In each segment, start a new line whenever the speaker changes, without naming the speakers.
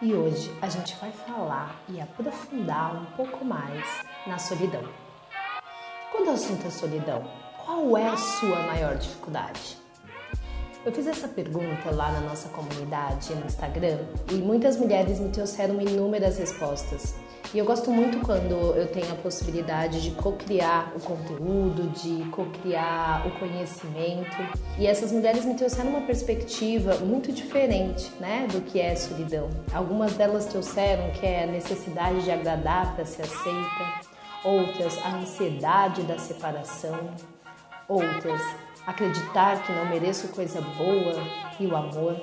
E hoje a gente vai falar e aprofundar um pouco mais na solidão. Quando o assunto é solidão, qual é a sua maior dificuldade? Eu fiz essa pergunta lá na nossa comunidade no Instagram e muitas mulheres me trouxeram inúmeras respostas. E eu gosto muito quando eu tenho a possibilidade de co-criar o conteúdo, de co-criar o conhecimento. E essas mulheres me trouxeram uma perspectiva muito diferente, né, do que é solidão. Algumas delas trouxeram que é a necessidade de agradar para ser aceita, outras a ansiedade da separação, outras acreditar que não mereço coisa boa e o amor.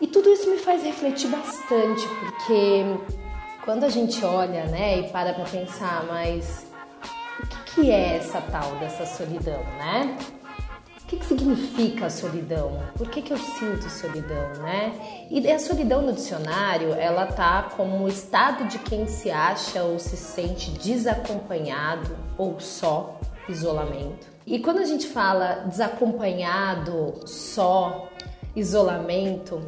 E tudo isso me faz refletir bastante, porque quando a gente olha, né, e para para pensar, mas o que, que é essa tal dessa solidão, né? O que, que significa solidão? Por que, que eu sinto solidão, né? E a solidão no dicionário, ela tá como o estado de quem se acha ou se sente desacompanhado ou só, isolamento. E quando a gente fala desacompanhado, só, isolamento,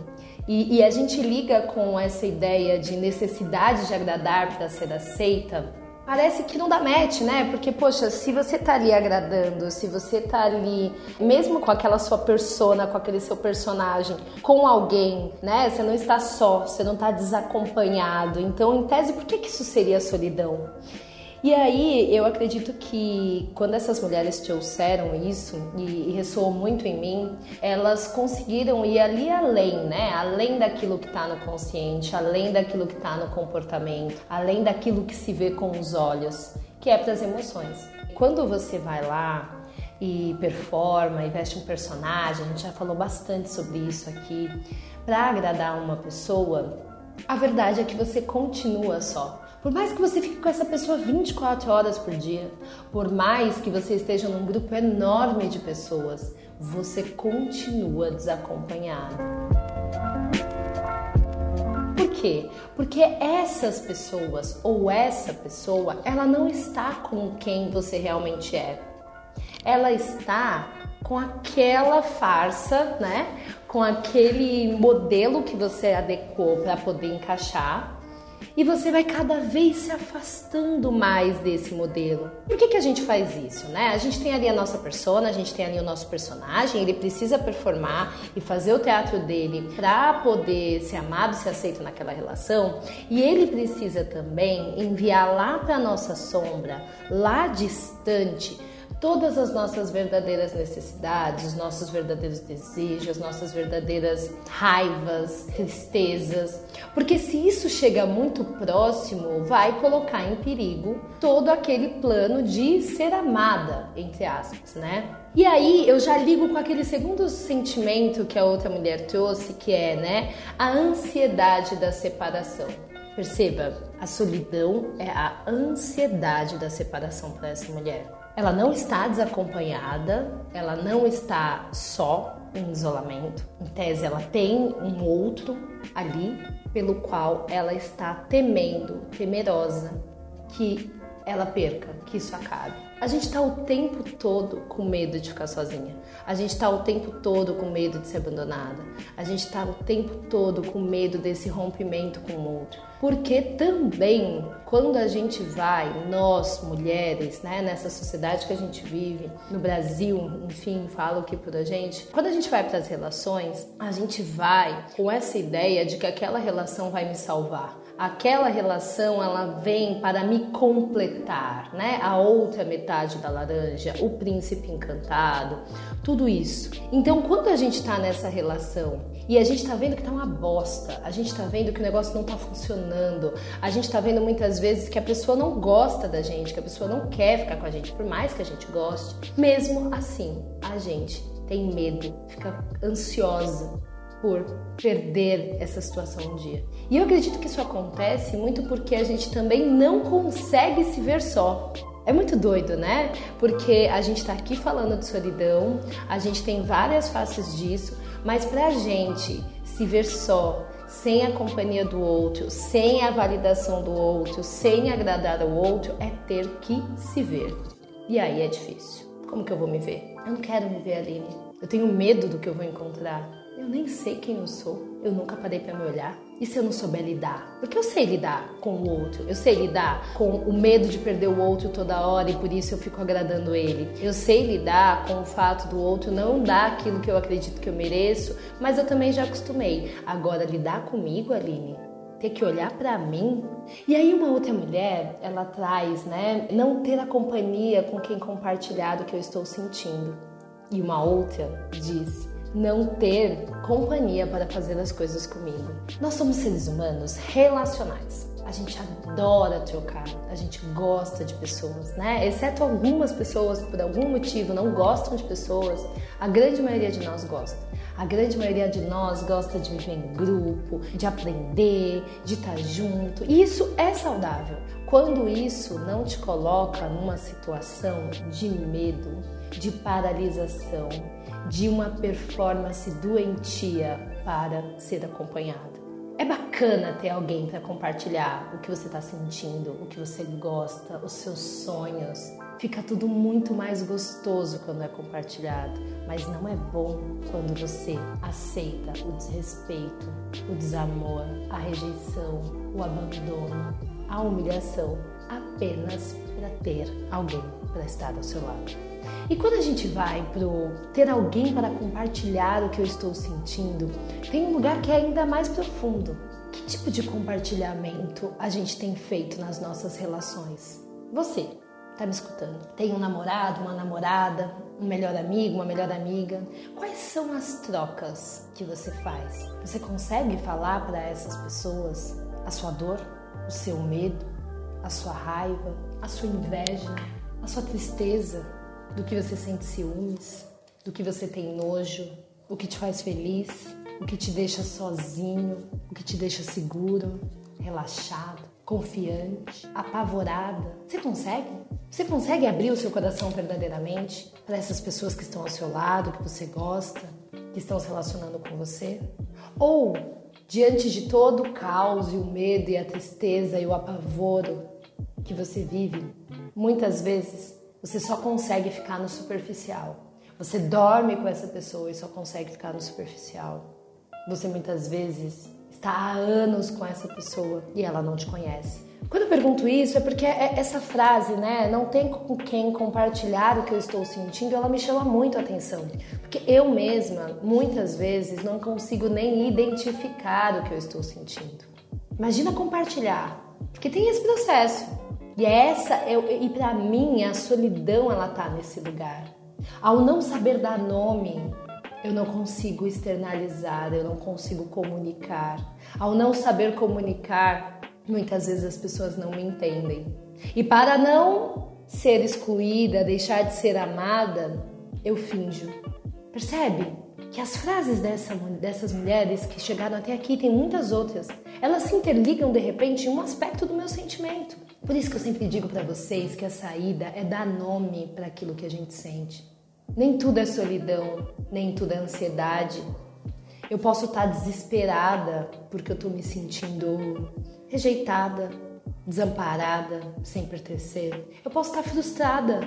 e, e a gente liga com essa ideia de necessidade de agradar para ser aceita, parece que não dá match, né? Porque, poxa, se você tá ali agradando, se você tá ali, mesmo com aquela sua persona, com aquele seu personagem, com alguém, né? Você não está só, você não tá desacompanhado. Então, em tese, por que, que isso seria solidão? E aí, eu acredito que quando essas mulheres trouxeram isso e, e ressoou muito em mim, elas conseguiram ir ali além, né? Além daquilo que está no consciente, além daquilo que está no comportamento, além daquilo que se vê com os olhos, que é para as emoções. Quando você vai lá e performa e veste um personagem, a gente já falou bastante sobre isso aqui, para agradar uma pessoa, a verdade é que você continua só. Por mais que você fique com essa pessoa 24 horas por dia, por mais que você esteja num grupo enorme de pessoas, você continua desacompanhado. Por quê? Porque essas pessoas ou essa pessoa, ela não está com quem você realmente é. Ela está com aquela farsa, né? Com aquele modelo que você adequou para poder encaixar. E você vai cada vez se afastando mais desse modelo. Por que, que a gente faz isso, né? A gente tem ali a nossa persona, a gente tem ali o nosso personagem, ele precisa performar e fazer o teatro dele para poder ser amado, ser aceito naquela relação. E ele precisa também enviar lá para nossa sombra, lá distante, todas as nossas verdadeiras necessidades, os nossos verdadeiros desejos, as nossas verdadeiras raivas, tristezas. Porque se isso chega muito próximo, vai colocar em perigo todo aquele plano de ser amada, entre aspas, né? E aí eu já ligo com aquele segundo sentimento que a outra mulher trouxe, que é, né, a ansiedade da separação. Perceba, a solidão é a ansiedade da separação para essa mulher. Ela não está desacompanhada, ela não está só em isolamento. Em tese, ela tem um outro ali pelo qual ela está temendo, temerosa que ela perca, que isso acabe. A gente está o tempo todo com medo de ficar sozinha. A gente está o tempo todo com medo de ser abandonada. A gente está o tempo todo com medo desse rompimento com o outro. Porque também, quando a gente vai, nós mulheres, né, nessa sociedade que a gente vive, no Brasil, enfim, falo aqui por a gente, quando a gente vai para as relações, a gente vai com essa ideia de que aquela relação vai me salvar aquela relação ela vem para me completar, né? A outra metade da laranja, o príncipe encantado, tudo isso. Então, quando a gente tá nessa relação e a gente tá vendo que tá uma bosta, a gente tá vendo que o negócio não tá funcionando, a gente tá vendo muitas vezes que a pessoa não gosta da gente, que a pessoa não quer ficar com a gente, por mais que a gente goste, mesmo assim, a gente tem medo, fica ansiosa, por perder essa situação um dia. E eu acredito que isso acontece muito porque a gente também não consegue se ver só. É muito doido, né? Porque a gente está aqui falando de solidão, a gente tem várias faces disso, mas para a gente se ver só, sem a companhia do outro, sem a validação do outro, sem agradar ao outro, é ter que se ver. E aí é difícil. Como que eu vou me ver? Eu não quero me ver, Aline. Eu tenho medo do que eu vou encontrar. Eu nem sei quem eu sou, eu nunca parei para me olhar. E se eu não souber lidar? Porque eu sei lidar com o outro, eu sei lidar com o medo de perder o outro toda hora e por isso eu fico agradando ele. Eu sei lidar com o fato do outro não dar aquilo que eu acredito que eu mereço, mas eu também já acostumei. Agora, lidar comigo, Aline, ter que olhar para mim. E aí uma outra mulher, ela traz, né, não ter a companhia com quem compartilhar o que eu estou sentindo. E uma outra diz: não ter companhia para fazer as coisas comigo. Nós somos seres humanos relacionais. A gente adora trocar, a gente gosta de pessoas, né? Exceto algumas pessoas, por algum motivo, não gostam de pessoas, a grande maioria de nós gosta. A grande maioria de nós gosta de viver em grupo, de aprender, de estar junto. E isso é saudável. Quando isso não te coloca numa situação de medo, de paralisação, de uma performance doentia para ser acompanhada. É bacana ter alguém para compartilhar o que você está sentindo, o que você gosta, os seus sonhos. Fica tudo muito mais gostoso quando é compartilhado, mas não é bom quando você aceita o desrespeito, o desamor, a rejeição, o abandono, a humilhação apenas para ter alguém para estar ao seu lado. E quando a gente vai pro ter alguém para compartilhar o que eu estou sentindo, tem um lugar que é ainda mais profundo. Que tipo de compartilhamento a gente tem feito nas nossas relações? Você tá me escutando? Tem um namorado, uma namorada, um melhor amigo, uma melhor amiga? Quais são as trocas que você faz? Você consegue falar para essas pessoas a sua dor, o seu medo, a sua raiva, a sua inveja, a sua tristeza, do que você sente ciúmes, do que você tem nojo, o que te faz feliz, o que te deixa sozinho, o que te deixa seguro, relaxado, confiante, apavorada. Você consegue? Você consegue abrir o seu coração verdadeiramente para essas pessoas que estão ao seu lado, que você gosta, que estão se relacionando com você? Ou, diante de todo o caos e o medo e a tristeza e o apavoro que você vive, muitas vezes você só consegue ficar no superficial. Você dorme com essa pessoa e só consegue ficar no superficial. Você muitas vezes está há anos com essa pessoa e ela não te conhece. Quando eu pergunto isso é porque é essa frase, né, não tem com quem compartilhar o que eu estou sentindo, ela me chama muito a atenção. Porque eu mesma, muitas vezes, não consigo nem identificar o que eu estou sentindo. Imagina compartilhar, porque tem esse processo. E é essa, eu, e para mim, a solidão ela tá nesse lugar. Ao não saber dar nome, eu não consigo externalizar, eu não consigo comunicar. Ao não saber comunicar, muitas vezes as pessoas não me entendem. E para não ser excluída, deixar de ser amada, eu finjo. Percebe? Que as frases dessa, dessas mulheres que chegaram até aqui, tem muitas outras, elas se interligam de repente em um aspecto do meu sentimento. Por isso que eu sempre digo para vocês que a saída é dar nome para aquilo que a gente sente. Nem tudo é solidão, nem tudo é ansiedade. Eu posso estar tá desesperada porque eu estou me sentindo rejeitada, desamparada, sem pertencer. Eu posso estar tá frustrada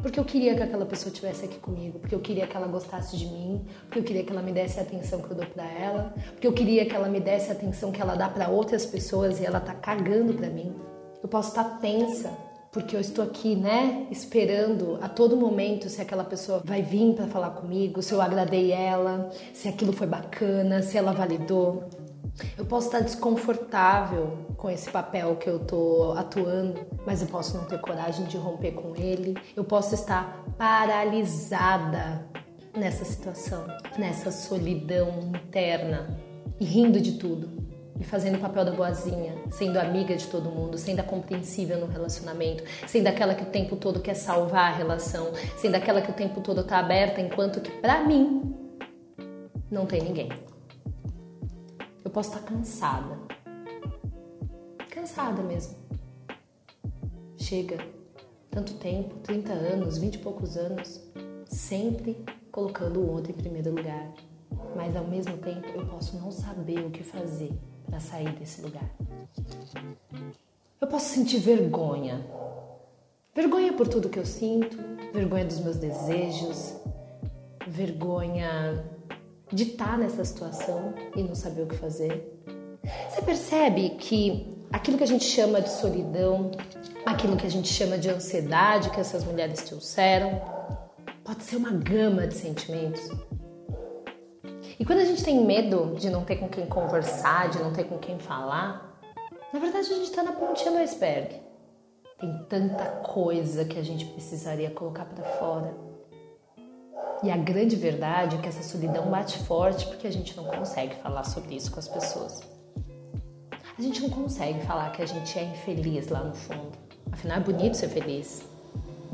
porque eu queria que aquela pessoa estivesse aqui comigo, porque eu queria que ela gostasse de mim, porque eu queria que ela me desse a atenção que eu dou para ela, porque eu queria que ela me desse a atenção que ela dá para outras pessoas e ela tá cagando para mim. Eu posso estar tensa porque eu estou aqui, né, esperando a todo momento se aquela pessoa vai vir para falar comigo, se eu agradei ela, se aquilo foi bacana, se ela validou. Eu posso estar desconfortável com esse papel que eu tô atuando, mas eu posso não ter coragem de romper com ele. Eu posso estar paralisada nessa situação, nessa solidão interna e rindo de tudo e fazendo o papel da boazinha, sendo amiga de todo mundo, sendo a compreensível no relacionamento, sendo aquela que o tempo todo quer salvar a relação, sendo aquela que o tempo todo tá aberta, enquanto que para mim não tem ninguém. posso estar cansada. Cansada mesmo. Chega tanto tempo 30 anos, 20 e poucos anos sempre colocando o outro em primeiro lugar. Mas ao mesmo tempo eu posso não saber o que fazer para sair desse lugar. Eu posso sentir vergonha. Vergonha por tudo que eu sinto, vergonha dos meus desejos, vergonha de estar nessa situação e não saber o que fazer. Você percebe que aquilo que a gente chama de solidão, aquilo que a gente chama de ansiedade que essas mulheres trouxeram, pode ser uma gama de sentimentos. E quando a gente tem medo de não ter com quem conversar, de não ter com quem falar, na verdade a gente está na pontinha do iceberg. Tem tanta coisa que a gente precisaria colocar para fora. E a grande verdade é que essa solidão bate forte porque a gente não consegue falar sobre isso com as pessoas. A gente não consegue falar que a gente é infeliz lá no fundo. Afinal, é bonito ser feliz,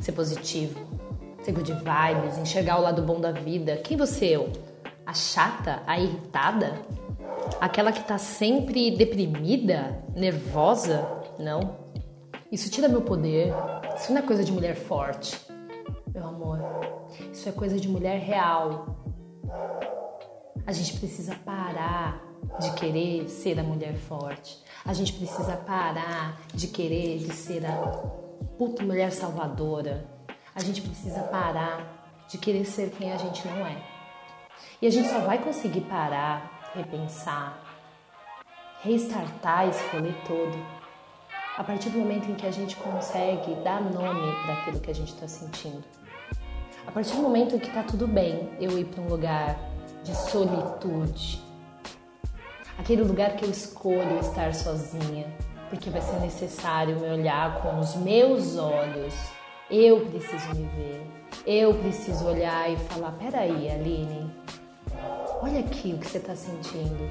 ser positivo, ser good vibes, enxergar o lado bom da vida. Quem você é? A chata? A irritada? Aquela que tá sempre deprimida? Nervosa? Não. Isso tira meu poder. Isso não é coisa de mulher forte, meu amor. Isso é coisa de mulher real. A gente precisa parar de querer ser a mulher forte. A gente precisa parar de querer de ser a puta mulher salvadora. A gente precisa parar de querer ser quem a gente não é. E a gente só vai conseguir parar, repensar, restartar esse rolê todo a partir do momento em que a gente consegue dar nome daquilo que a gente está sentindo. A partir do momento em que está tudo bem eu ir para um lugar de solitude, aquele lugar que eu escolho estar sozinha, porque vai ser necessário me olhar com os meus olhos. Eu preciso me ver. Eu preciso olhar e falar: peraí, Aline, olha aqui o que você está sentindo.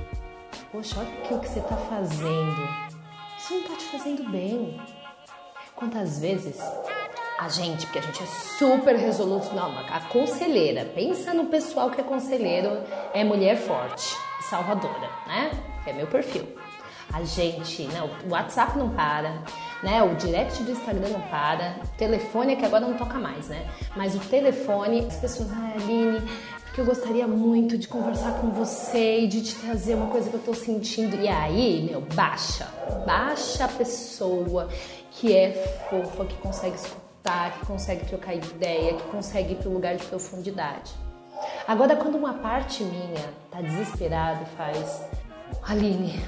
Poxa, olha aqui o que você está fazendo. Isso não está te fazendo bem. Quantas vezes a gente, porque a gente é super resoluto, não, a conselheira, pensa no pessoal que é conselheiro, é mulher forte, salvadora, né? É meu perfil. A gente, né, o WhatsApp não para, né? O direct do Instagram não para, o telefone é que agora não toca mais, né? Mas o telefone, as pessoas, ah, Aline, porque eu gostaria muito de conversar com você e de te trazer uma coisa que eu tô sentindo. E aí, meu, baixa, baixa a pessoa que é fofa, que consegue escutar que consegue trocar ideia, que consegue ir um lugar de profundidade. Agora, quando uma parte minha tá desesperada e faz, Aline,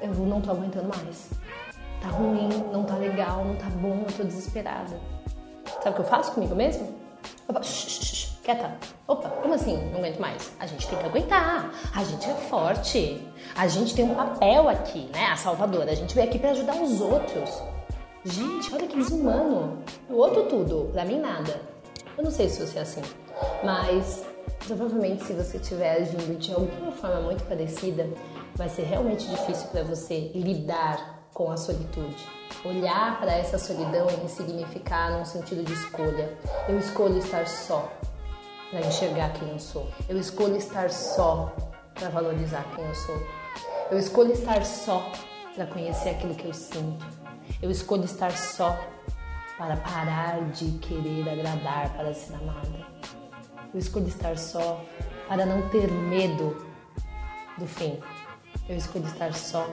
eu não tô aguentando mais. Tá ruim, não tá legal, não tá bom, eu tô desesperada. Sabe o que eu faço comigo mesmo? Opa, shh, shh, shh, quieta. Opa, como assim? Não aguento mais. A gente tem que aguentar. A gente é forte. A gente tem um papel aqui, né? A salvadora. A gente veio aqui para ajudar os outros. Gente, olha que desumano. O outro tudo, pra mim nada. Eu não sei se você é assim, mas provavelmente se você estiver agindo de alguma forma muito parecida, vai ser realmente difícil para você lidar com a solitude. Olhar para essa solidão e ressignificar num sentido de escolha. Eu escolho estar só para enxergar quem eu sou. Eu escolho estar só para valorizar quem eu sou. Eu escolho estar só para conhecer aquilo que eu sinto. Eu escolho estar só para parar de querer agradar para ser amada. Eu escolho estar só para não ter medo do fim. Eu escolho estar só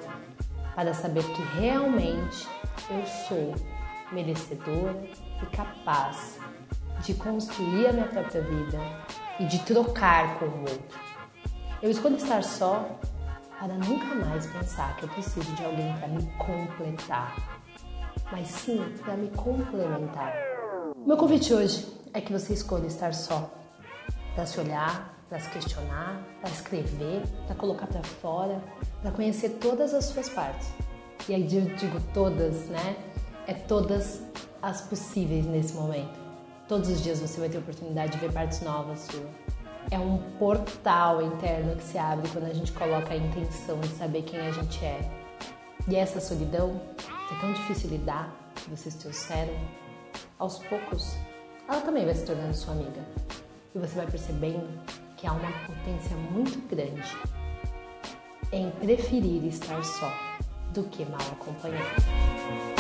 para saber que realmente eu sou merecedora e capaz de construir a minha própria vida e de trocar com o outro. Eu escolho estar só para nunca mais pensar que eu preciso de alguém para me completar mas sim para me complementar. Meu convite hoje é que você escolha estar só, para se olhar, para se questionar, para escrever, para colocar para fora, para conhecer todas as suas partes. E aí eu digo todas, né? É todas as possíveis nesse momento. Todos os dias você vai ter oportunidade de ver partes novas sua. É um portal interno que se abre quando a gente coloca a intenção de saber quem a gente é. E essa solidão é tão difícil lidar que vocês trouxeram, aos poucos ela também vai se tornando sua amiga. E você vai percebendo que há uma potência muito grande em preferir estar só do que mal acompanhado.